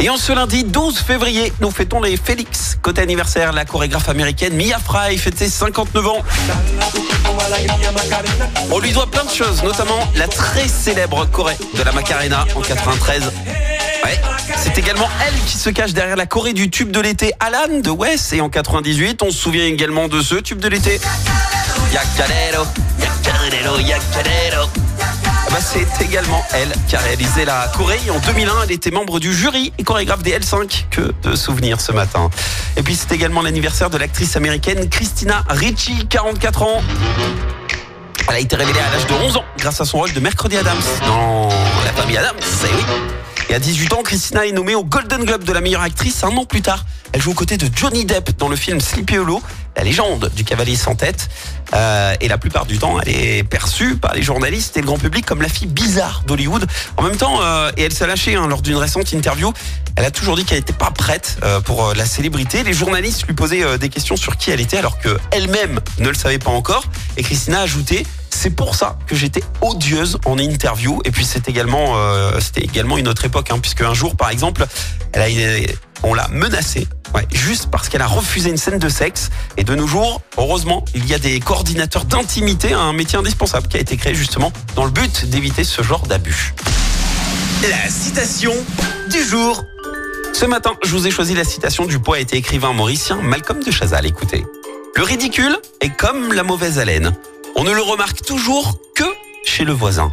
Et en ce lundi 12 février, nous fêtons les Félix. Côté anniversaire, la chorégraphe américaine Mia Fry fête ses 59 ans. On lui doit plein de choses, notamment la très célèbre Corée de la Macarena en 93. Ouais, c'est également elle qui se cache derrière la Corée du tube de l'été Alan de West et en 98, on se souvient également de ce tube de l'été. Yakalero. Ah bah, c'est également elle qui a réalisé la Corée. En 2001, elle était membre du jury et chorégraphe des L5. Que de souvenirs ce matin. Et puis c'est également l'anniversaire de l'actrice américaine Christina Ricci, 44 ans. Elle a été révélée à l'âge de 11 ans grâce à son rôle de Mercredi Adams dans La famille Adams. C'est oui. Et à 18 ans, Christina est nommée au Golden Globe de la meilleure actrice un an plus tard. Elle joue aux côtés de Johnny Depp dans le film Sleepy Hollow, la légende du cavalier sans tête. Euh, et la plupart du temps, elle est perçue par les journalistes et le grand public comme la fille bizarre d'Hollywood. En même temps, euh, et elle s'est lâchée hein, lors d'une récente interview, elle a toujours dit qu'elle n'était pas prête euh, pour la célébrité. Les journalistes lui posaient des questions sur qui elle était alors qu'elle-même ne le savait pas encore. Et Christina a ajouté c'est pour ça que j'étais odieuse en interview. Et puis c'est également, c'était également une autre époque, hein, puisque un jour, par exemple, on l'a menacée. Ouais, juste parce qu'elle a refusé une scène de sexe. Et de nos jours, heureusement, il y a des coordinateurs d'intimité, un métier indispensable qui a été créé justement dans le but d'éviter ce genre d'abus. La citation du jour. Ce matin, je vous ai choisi la citation du poète et écrivain mauricien Malcolm de Chazal. Écoutez. Le ridicule est comme la mauvaise haleine. On ne le remarque toujours que chez le voisin.